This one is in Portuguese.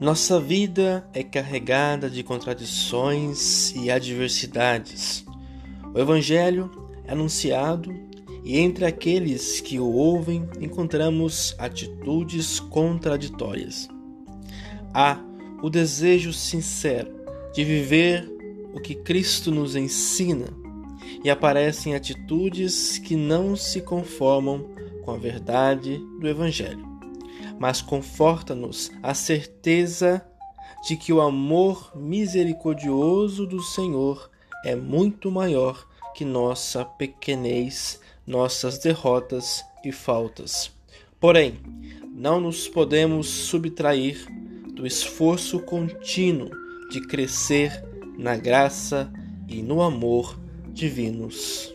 Nossa vida é carregada de contradições e adversidades. O Evangelho é anunciado e entre aqueles que o ouvem encontramos atitudes contraditórias. Há o desejo sincero de viver o que Cristo nos ensina e aparecem atitudes que não se conformam com a verdade do Evangelho mas conforta-nos a certeza de que o amor misericordioso do Senhor é muito maior que nossa pequenez, nossas derrotas e faltas. Porém, não nos podemos subtrair do esforço contínuo de crescer na graça e no amor divinos.